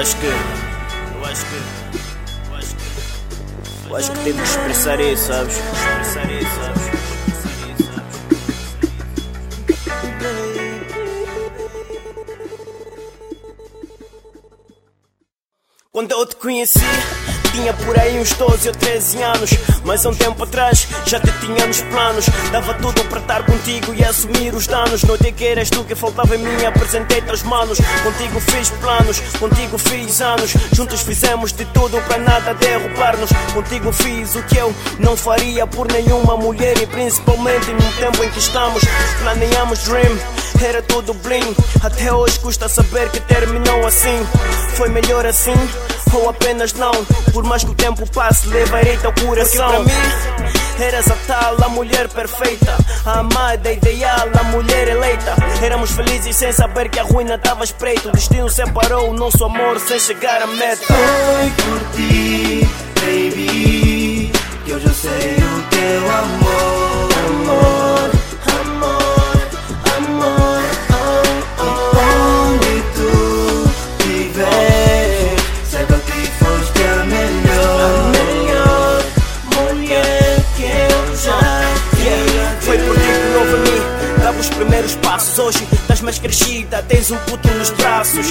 acho que. Eu acho que. Eu acho que. Eu acho que tenho que? Expressar isso, sabes? Expressar isso, sabes? Quando eu te conheci, tinha por aí uns 12 ou 13 anos. Mas há um tempo atrás já te tinha nos planos. Dava tudo para estar contigo e assumir os danos. Notei que eras tu que faltava em mim, apresentei-te aos manos. Contigo fiz planos, contigo fiz anos. Juntos fizemos de tudo para nada derrubar-nos. Contigo fiz o que eu não faria por nenhuma mulher. E principalmente num tempo em que estamos. Planeamos dream, era tudo bling. Até hoje custa saber que terminou assim. Foi melhor assim ou apenas não. Por mais que o tempo passe, levarei-te ao coração. Porque para mim, eras a tal, a mulher perfeita, a amada, ideal, a mulher eleita. Éramos felizes sem saber que a ruína estava espreita. O destino separou o nosso amor sem chegar à meta. Foi por ti, os primeiros passos. Hoje estás mais crescida, tens um puto nos braços.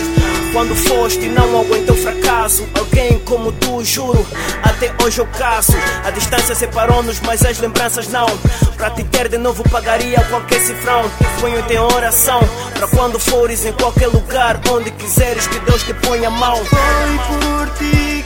Quando foste, não aguentou fracasso. Alguém como tu, juro, até hoje eu caço. A distância separou-nos, mas as lembranças não. Pra te ter de novo, pagaria qualquer cifrão. Ponho-te em oração. Pra quando fores em qualquer lugar, onde quiseres que Deus te ponha a mão. Foi por ti,